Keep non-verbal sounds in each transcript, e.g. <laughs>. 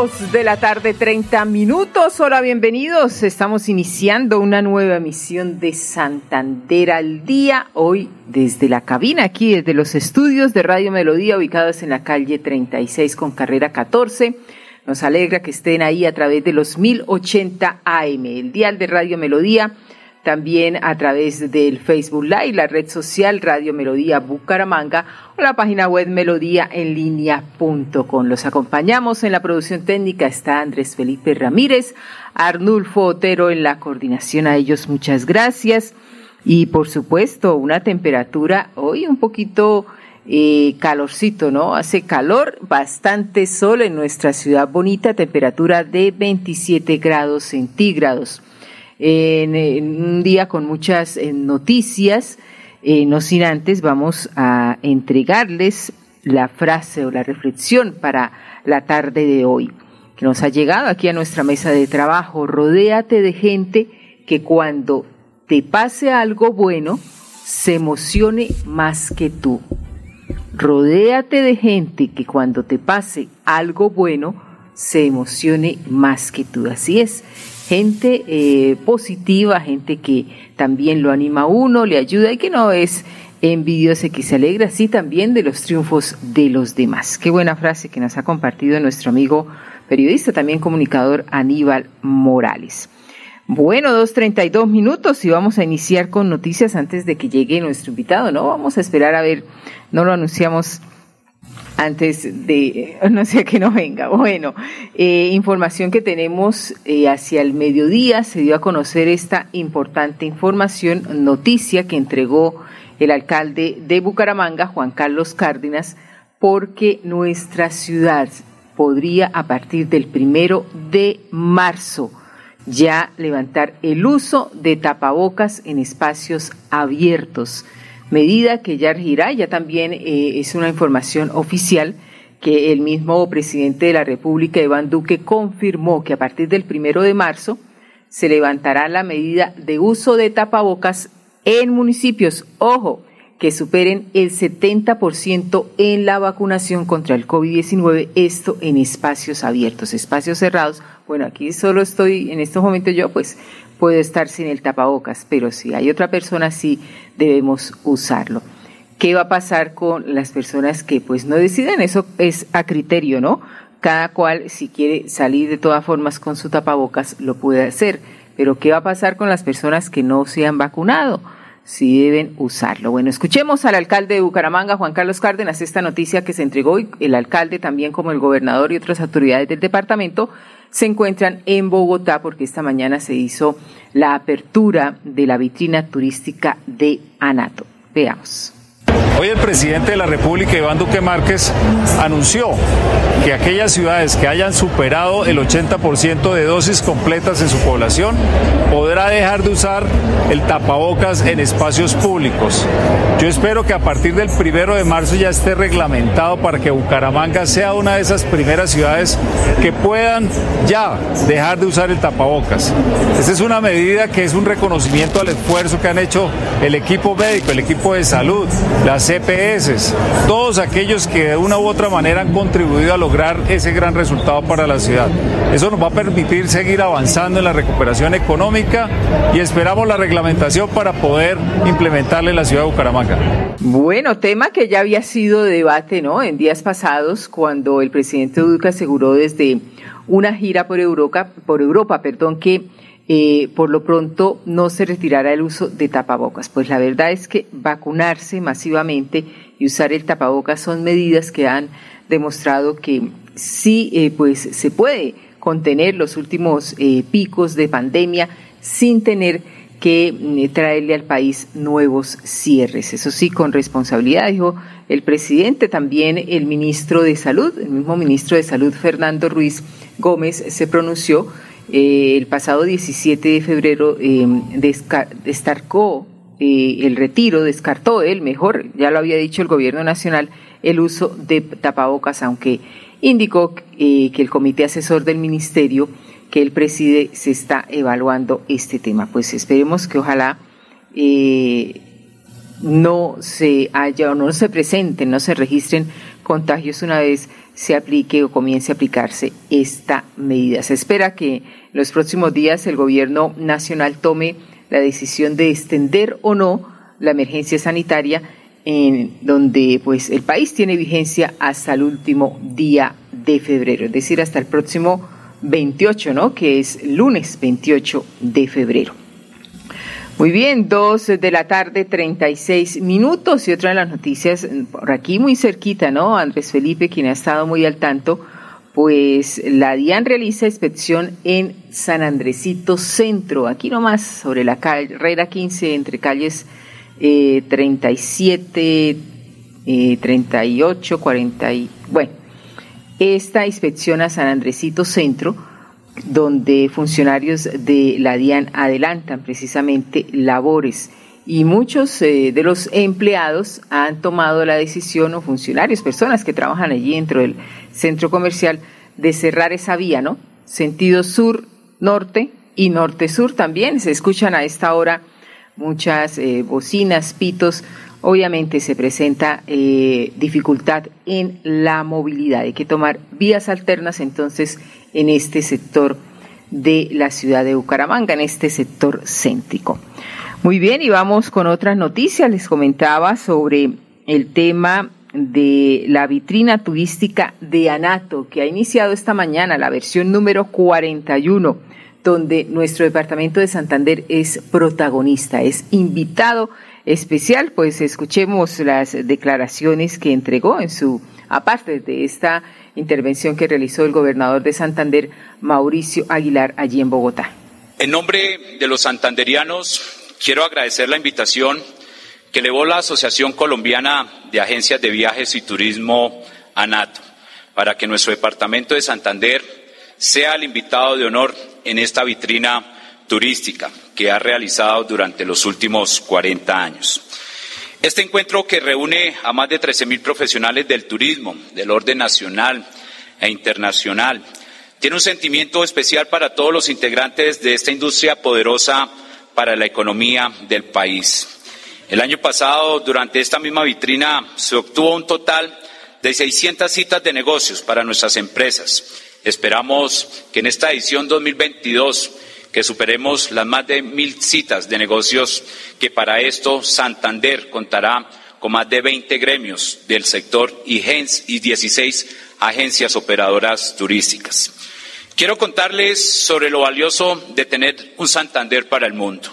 De la tarde, 30 minutos. Hola, bienvenidos. Estamos iniciando una nueva emisión de Santander al Día. Hoy desde la cabina, aquí desde los estudios de Radio Melodía, ubicados en la calle 36 con carrera 14. Nos alegra que estén ahí a través de los 1080 AM, el dial de Radio Melodía también a través del Facebook Live, la red social Radio Melodía Bucaramanga o la página web melodía en línea.com. Los acompañamos en la producción técnica, está Andrés Felipe Ramírez, Arnulfo Otero en la coordinación, a ellos muchas gracias. Y por supuesto, una temperatura hoy un poquito eh, calorcito, ¿no? Hace calor, bastante sol en nuestra ciudad bonita, temperatura de 27 grados centígrados en, un día con muchas eh, noticias. Eh, no sin antes vamos a entregarles la frase o la reflexión para la tarde de hoy, que nos ha llegado aquí a nuestra mesa de trabajo. Rodéate de gente que cuando te pase algo bueno, se emocione más que tú. Rodéate de gente que cuando te pase algo bueno, se emocione más que tú. Así es gente eh, positiva, gente que también lo anima a uno, le ayuda y que no es envidiosa y que se alegra, sí también de los triunfos de los demás. Qué buena frase que nos ha compartido nuestro amigo periodista, también comunicador Aníbal Morales. Bueno, dos treinta y dos minutos y vamos a iniciar con noticias antes de que llegue nuestro invitado, ¿no? Vamos a esperar a ver, no lo anunciamos antes de, <laughs> no sé, que no venga. Bueno, eh, información que tenemos eh, hacia el mediodía, se dio a conocer esta importante información, noticia que entregó el alcalde de Bucaramanga, Juan Carlos Cárdenas, porque nuestra ciudad podría a partir del primero de marzo ya levantar el uso de tapabocas en espacios abiertos medida que ya regirá, ya también eh, es una información oficial que el mismo presidente de la República, Iván Duque, confirmó que a partir del primero de marzo se levantará la medida de uso de tapabocas en municipios, ojo, que superen el 70% en la vacunación contra el COVID-19, esto en espacios abiertos, espacios cerrados. Bueno, aquí solo estoy en estos momentos yo, pues puede estar sin el tapabocas, pero si hay otra persona, sí debemos usarlo. ¿Qué va a pasar con las personas que pues no deciden? Eso es a criterio, ¿no? Cada cual, si quiere salir de todas formas con su tapabocas, lo puede hacer. Pero ¿qué va a pasar con las personas que no se han vacunado? Si deben usarlo. Bueno, escuchemos al alcalde de Bucaramanga, Juan Carlos Cárdenas, esta noticia que se entregó y el alcalde también como el gobernador y otras autoridades del departamento se encuentran en Bogotá porque esta mañana se hizo la apertura de la vitrina turística de Anato. Veamos. Hoy el presidente de la República, Iván Duque Márquez, anunció que aquellas ciudades que hayan superado el 80% de dosis completas en su población podrá dejar de usar el tapabocas en espacios públicos. Yo espero que a partir del primero de marzo ya esté reglamentado para que Bucaramanga sea una de esas primeras ciudades que puedan ya dejar de usar el tapabocas. Esta es una medida que es un reconocimiento al esfuerzo que han hecho el equipo médico, el equipo de salud, las CPS, todos aquellos que de una u otra manera han contribuido a lograr ese gran resultado para la ciudad. Eso nos va a permitir seguir avanzando en la recuperación económica y esperamos la reglamentación para poder implementarla en la ciudad de Bucaramanga. Bueno, tema que ya había sido de debate, ¿no? En días pasados, cuando el presidente Duque aseguró desde una gira por Europa, por Europa, perdón, que eh, por lo pronto no se retirará el uso de tapabocas. Pues la verdad es que vacunarse masivamente y usar el tapabocas son medidas que han demostrado que sí, eh, pues se puede contener los últimos eh, picos de pandemia sin tener que mm, traerle al país nuevos cierres. Eso sí, con responsabilidad, dijo el presidente, también el ministro de Salud, el mismo ministro de Salud, Fernando Ruiz Gómez, se pronunció eh, el pasado 17 de febrero, eh, descarcó eh, el retiro, descartó él, mejor, ya lo había dicho el gobierno nacional, el uso de tapabocas, aunque indicó que el comité asesor del ministerio que él preside se está evaluando este tema. Pues esperemos que ojalá no se haya o no se presenten, no se registren contagios una vez se aplique o comience a aplicarse esta medida. Se espera que los próximos días el gobierno nacional tome la decisión de extender o no la emergencia sanitaria en donde pues el país tiene vigencia hasta el último día de febrero, es decir, hasta el próximo 28, ¿no? Que es lunes 28 de febrero. Muy bien, dos de la tarde, 36 minutos. Y otra de las noticias, por aquí muy cerquita, ¿no? Andrés Felipe, quien ha estado muy al tanto, pues la DIAN realiza inspección en San Andresito Centro, aquí nomás, sobre la carrera 15, entre calles eh, 37, eh, 38, 40 y... Bueno, esta inspección a San Andresito Centro donde funcionarios de la DIAN adelantan precisamente labores y muchos eh, de los empleados han tomado la decisión, o funcionarios, personas que trabajan allí dentro del centro comercial, de cerrar esa vía, ¿no? Sentido sur-norte y norte-sur también. Se escuchan a esta hora muchas eh, bocinas, pitos. Obviamente se presenta eh, dificultad en la movilidad. Hay que tomar vías alternas entonces en este sector de la ciudad de Bucaramanga, en este sector céntrico. Muy bien, y vamos con otras noticias. Les comentaba sobre el tema de la vitrina turística de Anato, que ha iniciado esta mañana la versión número 41, donde nuestro departamento de Santander es protagonista, es invitado especial. Pues escuchemos las declaraciones que entregó en su, aparte de esta intervención que realizó el gobernador de Santander, Mauricio Aguilar, allí en Bogotá. En nombre de los santanderianos, quiero agradecer la invitación que elevó la Asociación Colombiana de Agencias de Viajes y Turismo, ANATO, para que nuestro departamento de Santander sea el invitado de honor en esta vitrina turística que ha realizado durante los últimos 40 años. Este encuentro que reúne a más de 13.000 profesionales del turismo, del orden nacional e internacional, tiene un sentimiento especial para todos los integrantes de esta industria poderosa para la economía del país. El año pasado, durante esta misma vitrina, se obtuvo un total de 600 citas de negocios para nuestras empresas. Esperamos que en esta edición 2022 que superemos las más de mil citas de negocios que para esto Santander contará con más de 20 gremios del sector y 16 agencias operadoras turísticas. Quiero contarles sobre lo valioso de tener un Santander para el mundo.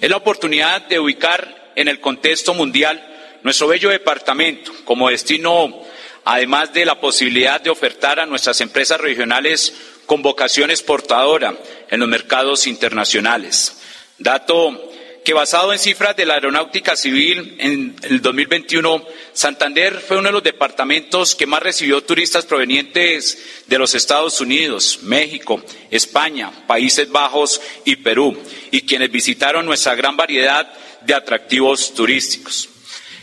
Es la oportunidad de ubicar en el contexto mundial nuestro bello departamento como destino, además de la posibilidad de ofertar a nuestras empresas regionales con vocación exportadora en los mercados internacionales. Dato que basado en cifras de la aeronáutica civil en el 2021, Santander fue uno de los departamentos que más recibió turistas provenientes de los Estados Unidos, México, España, Países Bajos y Perú, y quienes visitaron nuestra gran variedad de atractivos turísticos.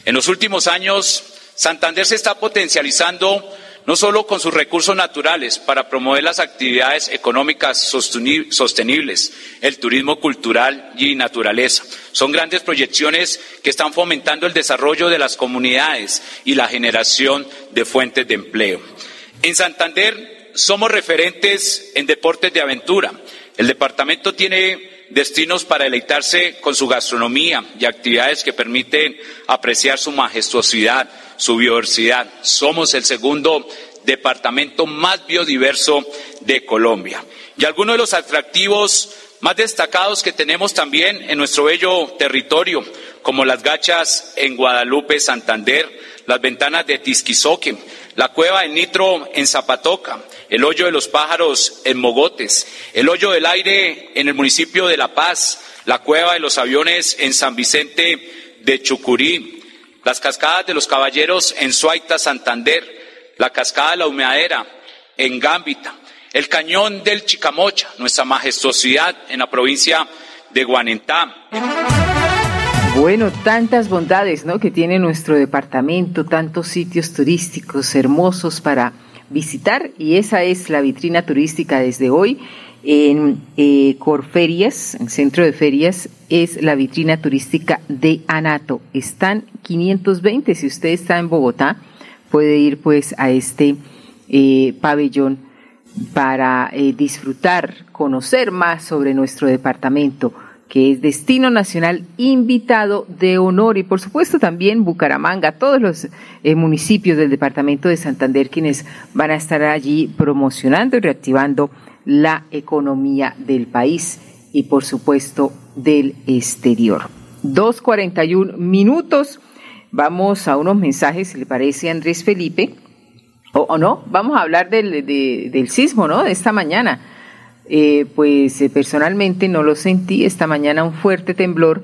En los últimos años, Santander se está potencializando no solo con sus recursos naturales para promover las actividades económicas sostenibles, el turismo cultural y naturaleza. Son grandes proyecciones que están fomentando el desarrollo de las comunidades y la generación de fuentes de empleo. En Santander somos referentes en deportes de aventura. El departamento tiene destinos para deleitarse con su gastronomía y actividades que permiten apreciar su majestuosidad, su biodiversidad. Somos el segundo departamento más biodiverso de Colombia. Y algunos de los atractivos más destacados que tenemos también en nuestro bello territorio, como las gachas en Guadalupe, Santander, las ventanas de Tisquizoque, la cueva del Nitro en Zapatoca, el hoyo de los pájaros en Mogotes, el hoyo del aire en el municipio de La Paz, la cueva de los aviones en San Vicente de Chucurí, las cascadas de los caballeros en Suaita, Santander, la cascada de la humeadera en Gámbita, el cañón del Chicamocha, nuestra majestuosidad en la provincia de Guanentá. Bueno, tantas bondades, ¿no? Que tiene nuestro departamento, tantos sitios turísticos hermosos para visitar y esa es la vitrina turística desde hoy en eh, Corferias, en Centro de Ferias, es la vitrina turística de Anato. Están 520, si usted está en Bogotá, puede ir pues a este eh, pabellón para eh, disfrutar, conocer más sobre nuestro departamento que es destino nacional invitado de honor y por supuesto también Bucaramanga, todos los eh, municipios del departamento de Santander quienes van a estar allí promocionando y reactivando la economía del país y por supuesto del exterior. 2.41 minutos. Vamos a unos mensajes, si le parece, Andrés Felipe. O, no, vamos a hablar del, del sismo, ¿no? De esta mañana. Eh, pues eh, personalmente no lo sentí. Esta mañana un fuerte temblor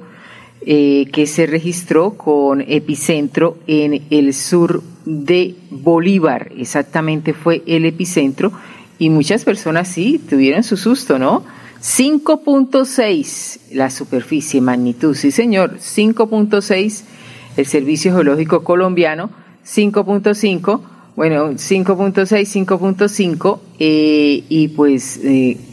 eh, que se registró con epicentro en el sur de Bolívar. Exactamente fue el epicentro y muchas personas sí tuvieron su susto, ¿no? 5.6 la superficie, magnitud, sí señor, 5.6 el Servicio Geológico Colombiano, 5.5, bueno, 5.6, 5.5 y pues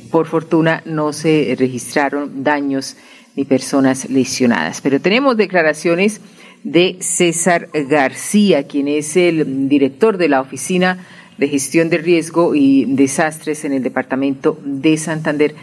por fortuna no se registraron daños ni personas lesionadas. Pero tenemos declaraciones de César García, quien es el director de la Oficina de Gestión de Riesgo y Desastres en el Departamento de Santander,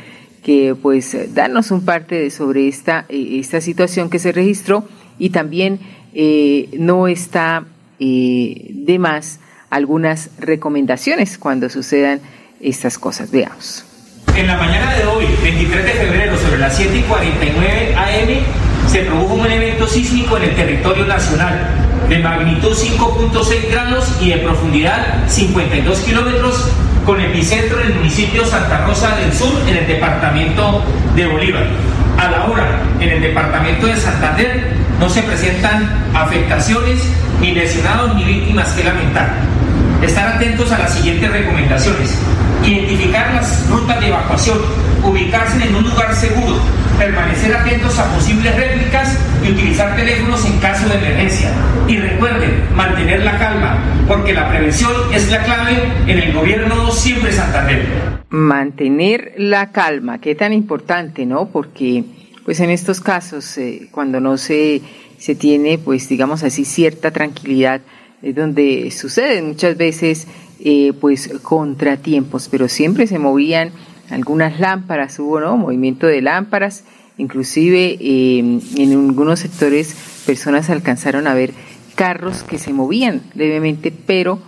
que pues danos un parte sobre esta, eh, esta situación que se registró y también eh, no está eh, de más algunas recomendaciones cuando sucedan estas cosas. Veamos. En la mañana de hoy, 23 de febrero, sobre las 7 y 49 am, se produjo un evento sísmico en el territorio nacional de magnitud 5.6 grados y de profundidad 52 kilómetros, con epicentro en el municipio Santa Rosa del Sur, en el departamento de Bolívar. A la hora, en el departamento de Santander, no se presentan afectaciones, ni lesionados, ni víctimas que lamentar. Estar atentos a las siguientes recomendaciones identificar las rutas de evacuación, ubicarse en un lugar seguro, permanecer atentos a posibles réplicas y utilizar teléfonos en caso de emergencia. Y recuerden, mantener la calma, porque la prevención es la clave en el gobierno siempre Santander. Mantener la calma, qué tan importante, ¿no? Porque pues en estos casos, eh, cuando no se, se tiene, pues digamos así, cierta tranquilidad, es donde suceden muchas veces eh, pues contratiempos, pero siempre se movían algunas lámparas, hubo ¿no? movimiento de lámparas, inclusive em, en algunos sectores personas alcanzaron a ver carros que se movían levemente, pero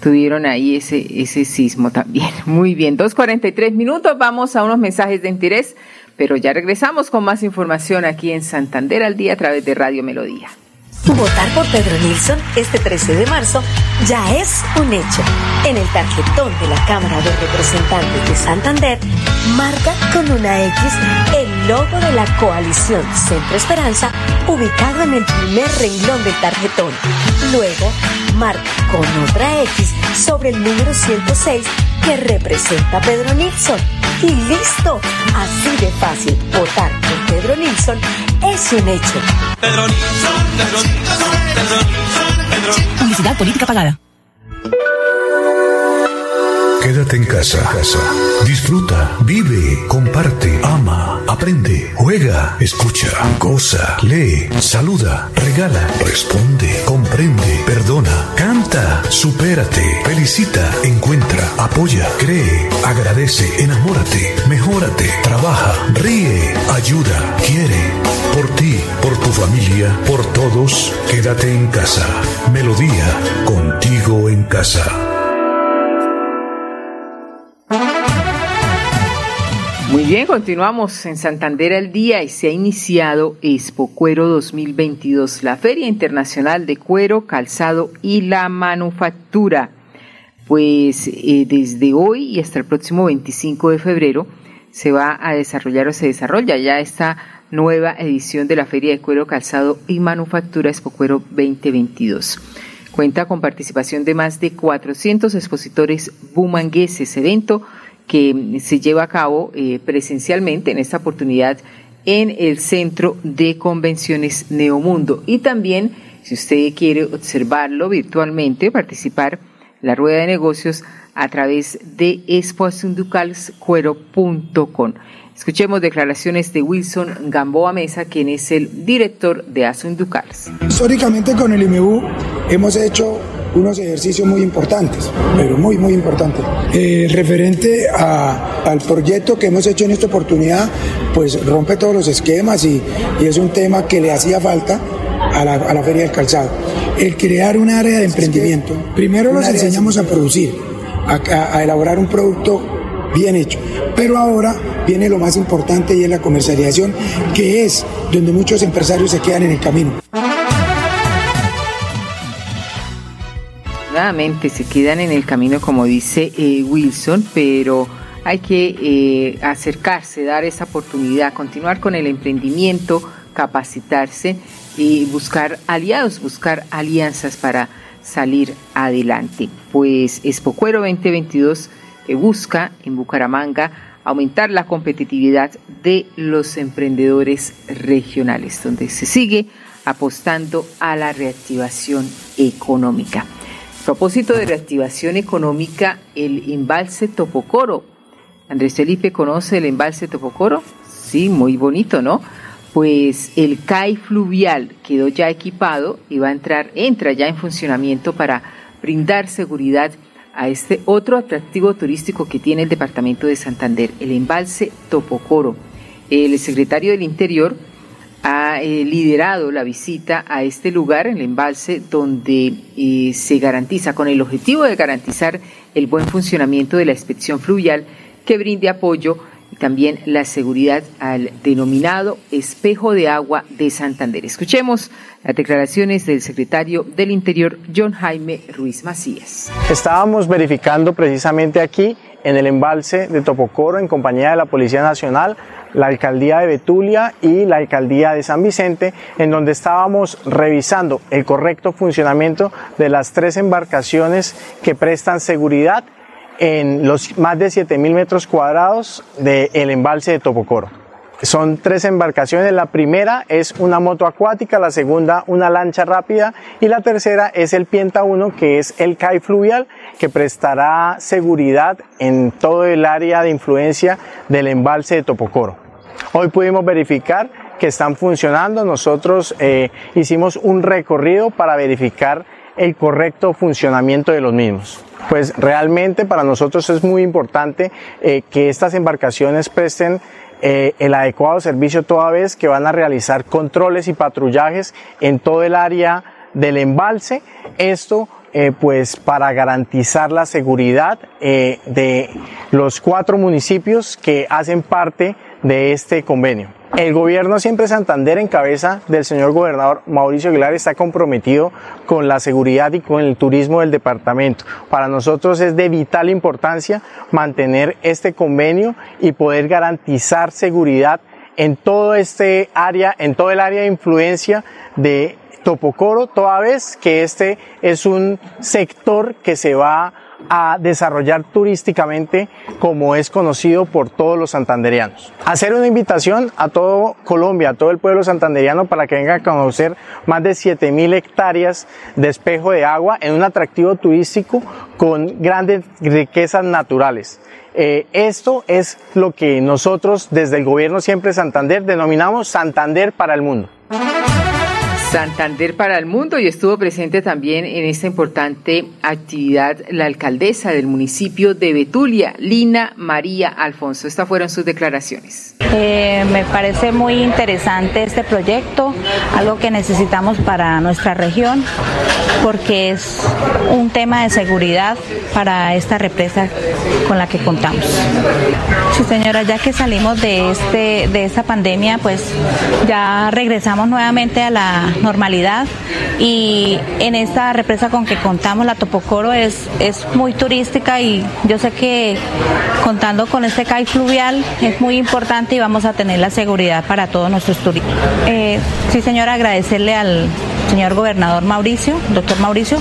tuvieron ahí ese, ese sismo también. <laughs> Muy bien, 2.43 minutos, vamos a unos mensajes de interés, pero ya regresamos con más información aquí en Santander al día a través de Radio Melodía. Votar por Pedro Nilsson este 13 de marzo ya es un hecho. En el tarjetón de la Cámara de Representantes de Santander, marca con una X el logo de la coalición Centro Esperanza ubicado en el primer renglón del tarjetón. Luego, marca con otra X sobre el número 106 que representa a Pedro Nilsson. Y listo, así de fácil, votar por Pedro Nilsson es un hecho. Pedro Pedro Publicidad política pagada. Quédate en casa. casa. Disfruta, vive, comparte, ama, aprende, juega, escucha, goza, lee, saluda, regala, responde, comprende, perdona, canta, supérate, felicita, encuentra, apoya, cree, agradece, enamórate, mejórate, trabaja, ríe, ayuda, todos, quédate en casa. Melodía, contigo en casa. Muy bien, continuamos en Santander al día y se ha iniciado Expo Cuero 2022, la Feria Internacional de Cuero, Calzado y la Manufactura. Pues eh, desde hoy y hasta el próximo 25 de febrero se va a desarrollar o se desarrolla ya esta nueva edición de la Feria de Cuero, Calzado y Manufactura Expo Cuero 2022. Cuenta con participación de más de 400 expositores bumangueses. Evento que se lleva a cabo eh, presencialmente en esta oportunidad en el Centro de Convenciones Neomundo. Y también, si usted quiere observarlo virtualmente, participar en la rueda de negocios a través de expoasunducalscuero.com. Escuchemos declaraciones de Wilson Gamboa Mesa, quien es el director de Asunducals. Históricamente con el IMU hemos hecho unos ejercicios muy importantes, pero muy, muy importantes. Eh, referente al proyecto que hemos hecho en esta oportunidad, pues rompe todos los esquemas y, es un tema que le hacía falta a la, a la, Feria del Calzado. El crear un área de emprendimiento. Primero nos enseñamos a producir, a, a elaborar un producto bien hecho. Pero ahora viene lo más importante y es la comercialización, que es donde muchos empresarios se quedan en el camino. Nuevamente se quedan en el camino, como dice eh, Wilson, pero hay que eh, acercarse, dar esa oportunidad, continuar con el emprendimiento, capacitarse y buscar aliados, buscar alianzas para salir adelante. Pues Expocuero 2022 eh, busca en Bucaramanga aumentar la competitividad de los emprendedores regionales, donde se sigue apostando a la reactivación económica propósito de reactivación económica, el embalse Topocoro. Andrés Felipe conoce el embalse Topocoro. Sí, muy bonito, ¿no? Pues el CAI fluvial quedó ya equipado y va a entrar, entra ya en funcionamiento para brindar seguridad a este otro atractivo turístico que tiene el departamento de Santander, el embalse Topocoro. El secretario del Interior, ha eh, liderado la visita a este lugar, el embalse, donde eh, se garantiza, con el objetivo de garantizar el buen funcionamiento de la inspección fluvial, que brinde apoyo y también la seguridad al denominado espejo de agua de Santander. Escuchemos las declaraciones del secretario del Interior, John Jaime Ruiz Macías. Estábamos verificando precisamente aquí en el embalse de Topocoro en compañía de la Policía Nacional la alcaldía de Betulia y la alcaldía de San Vicente, en donde estábamos revisando el correcto funcionamiento de las tres embarcaciones que prestan seguridad en los más de 7.000 metros cuadrados del embalse de Topocoro. Son tres embarcaciones. La primera es una moto acuática, la segunda una lancha rápida y la tercera es el Pienta 1 que es el CAI fluvial que prestará seguridad en todo el área de influencia del embalse de Topocoro. Hoy pudimos verificar que están funcionando. Nosotros eh, hicimos un recorrido para verificar el correcto funcionamiento de los mismos. Pues realmente para nosotros es muy importante eh, que estas embarcaciones presten eh, el adecuado servicio toda vez que van a realizar controles y patrullajes en todo el área del embalse. Esto pues para garantizar la seguridad de los cuatro municipios que hacen parte de este convenio. El gobierno siempre Santander en cabeza del señor gobernador Mauricio Aguilar está comprometido con la seguridad y con el turismo del departamento. Para nosotros es de vital importancia mantener este convenio y poder garantizar seguridad en todo este área, en todo el área de influencia de Topocoro, toda vez que este es un sector que se va a desarrollar turísticamente como es conocido por todos los santanderianos. Hacer una invitación a todo Colombia, a todo el pueblo santanderiano para que venga a conocer más de 7000 hectáreas de espejo de agua en un atractivo turístico con grandes riquezas naturales. Eh, esto es lo que nosotros desde el gobierno siempre Santander denominamos Santander para el mundo. Santander para el mundo y estuvo presente también en esta importante actividad la alcaldesa del municipio de Betulia, Lina María Alfonso. Estas fueron sus declaraciones. Eh, me parece muy interesante este proyecto, algo que necesitamos para nuestra región, porque es un tema de seguridad para esta represa con la que contamos. Sí, señora, ya que salimos de este de esta pandemia, pues ya regresamos nuevamente a la normalidad y en esta represa con que contamos, la Topocoro, es, es muy turística y yo sé que contando con este CAI fluvial es muy importante y vamos a tener la seguridad para todos nuestros turistas. Eh, sí, señora, agradecerle al señor gobernador Mauricio, doctor Mauricio,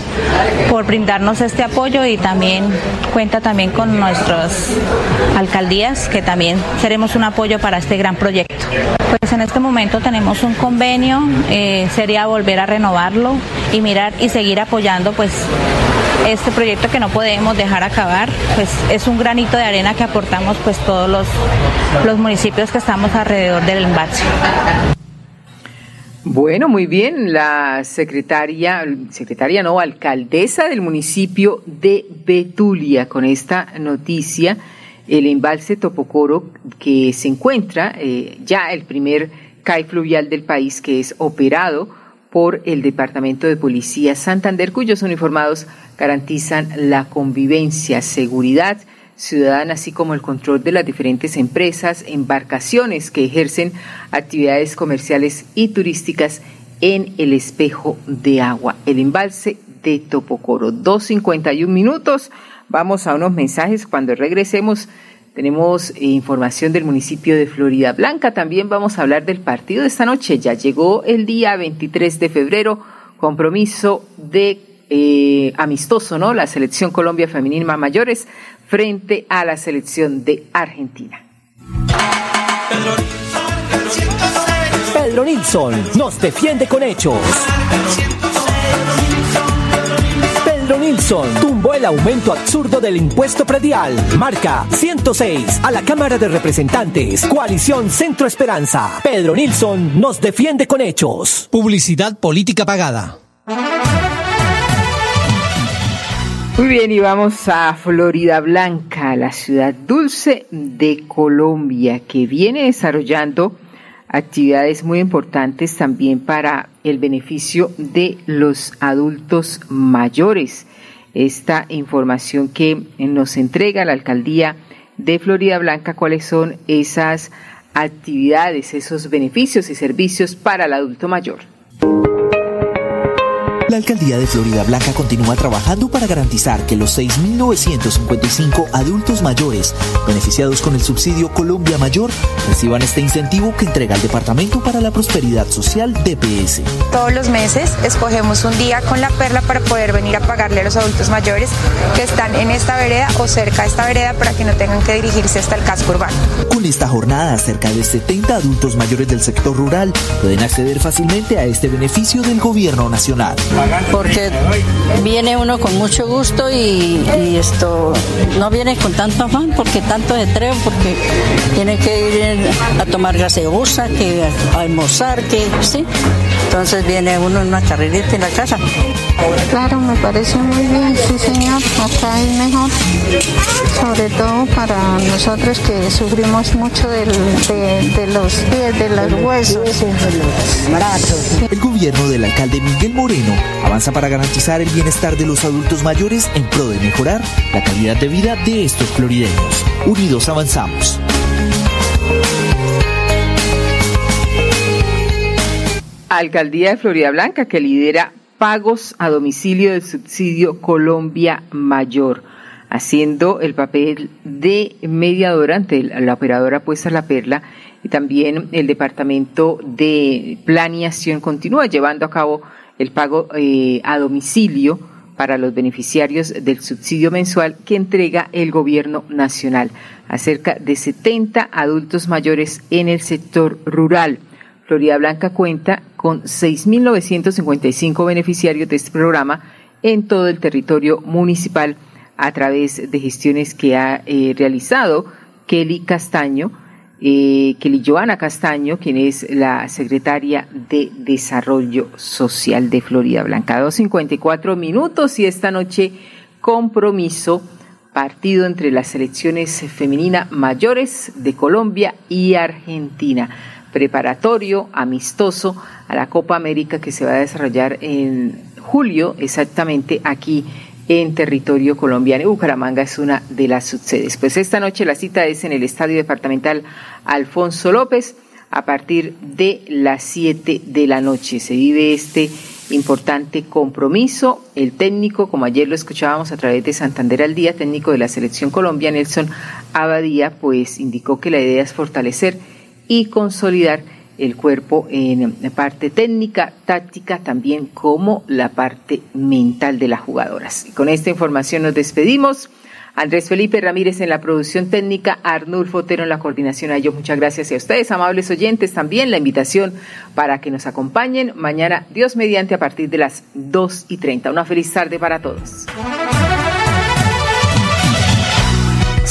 por brindarnos este apoyo y también cuenta también con nuestras alcaldías, que también seremos un apoyo para este gran proyecto. Pues en este momento tenemos un convenio, eh, sería volver a renovarlo y mirar y seguir apoyando pues este proyecto que no podemos dejar acabar, pues es un granito de arena que aportamos pues todos los, los municipios que estamos alrededor del embalse. Bueno, muy bien. La secretaria, secretaria no, alcaldesa del municipio de Betulia con esta noticia, el embalse Topocoro que se encuentra eh, ya el primer CAI fluvial del país que es operado por el Departamento de Policía Santander, cuyos uniformados garantizan la convivencia, seguridad ciudadana, así como el control de las diferentes empresas, embarcaciones que ejercen actividades comerciales y turísticas en el espejo de agua, el embalse de Topocoro. 2.51 minutos. Vamos a unos mensajes. Cuando regresemos, tenemos información del municipio de Florida Blanca. También vamos a hablar del partido de esta noche. Ya llegó el día 23 de febrero, compromiso de eh, amistoso, ¿no? La selección Colombia Femenina Mayores frente a la selección de Argentina. Pedro Nilsson nos defiende con hechos. Pedro Nilsson tumbó el aumento absurdo del impuesto predial. Marca 106 a la Cámara de Representantes. Coalición Centro Esperanza. Pedro Nilsson nos defiende con hechos. Publicidad política pagada. Muy bien, y vamos a Florida Blanca, la ciudad dulce de Colombia, que viene desarrollando actividades muy importantes también para el beneficio de los adultos mayores. Esta información que nos entrega la alcaldía de Florida Blanca, cuáles son esas actividades, esos beneficios y servicios para el adulto mayor. La alcaldía de Florida Blanca continúa trabajando para garantizar que los 6.955 adultos mayores beneficiados con el subsidio Colombia Mayor reciban este incentivo que entrega el Departamento para la Prosperidad Social DPS. Todos los meses escogemos un día con la perla para poder venir a pagarle a los adultos mayores que están en esta vereda o cerca de esta vereda para que no tengan que dirigirse hasta el casco urbano. Con esta jornada, cerca de 70 adultos mayores del sector rural pueden acceder fácilmente a este beneficio del gobierno nacional porque viene uno con mucho gusto y, esto no viene con tanto afán porque tanto estrés porque tiene que ir a tomar gaseosa, que a almorzar, que sí. Entonces viene uno en una carrerita en la casa. Claro, me parece muy bien, sí señor, acá es mejor, sobre todo para nosotros que sufrimos mucho de, los pies, de los huesos, de los brazos. El gobierno del alcalde Miguel Moreno avanza para garantizar el bienestar de los adultos mayores en pro de mejorar la calidad de vida de estos florideños. Unidos avanzamos. Alcaldía de Florida Blanca que lidera pagos a domicilio del subsidio Colombia Mayor, haciendo el papel de mediadora ante la operadora Puesta La Perla y también el Departamento de Planeación continúa llevando a cabo el pago eh, a domicilio para los beneficiarios del subsidio mensual que entrega el gobierno nacional a cerca de 70 adultos mayores en el sector rural. Florida Blanca cuenta con 6.955 beneficiarios de este programa en todo el territorio municipal a través de gestiones que ha eh, realizado Kelly Castaño, eh, Kelly Joana Castaño, quien es la secretaria de Desarrollo Social de Florida Blanca. 2.54 minutos y esta noche compromiso partido entre las selecciones femeninas mayores de Colombia y Argentina, preparatorio, amistoso a la Copa América que se va a desarrollar en julio, exactamente aquí en territorio colombiano. Bucaramanga es una de las subsedes. Pues esta noche la cita es en el Estadio Departamental Alfonso López a partir de las 7 de la noche. Se vive este importante compromiso. El técnico, como ayer lo escuchábamos a través de Santander al Día, técnico de la Selección Colombia, Nelson Abadía, pues indicó que la idea es fortalecer y consolidar el cuerpo en parte técnica, táctica, también como la parte mental de las jugadoras. Y con esta información nos despedimos. Andrés Felipe Ramírez en la producción técnica, Arnulfo Otero en la coordinación. A ellos muchas gracias a ustedes, amables oyentes, también la invitación para que nos acompañen mañana, Dios mediante, a partir de las 2 y 30. Una feliz tarde para todos.